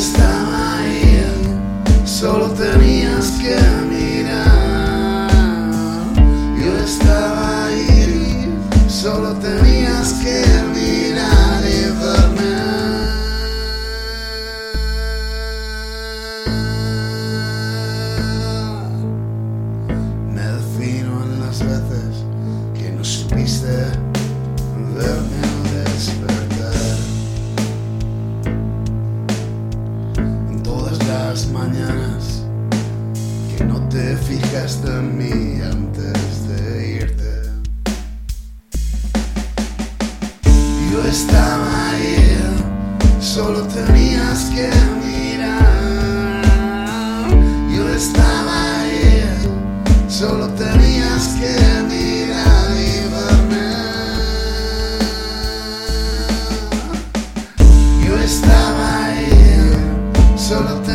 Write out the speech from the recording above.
estaba ahí, solo tenías que mirar. Yo estaba ahí, solo tenías que mirar y verme. Me defino en las veces que no supiste verme. Las mañanas que no te fijaste en mí antes de irte. Yo estaba ahí, solo tenías que mirar. Yo estaba ahí, solo tenías que mirar y verme. Yo estaba ahí, solo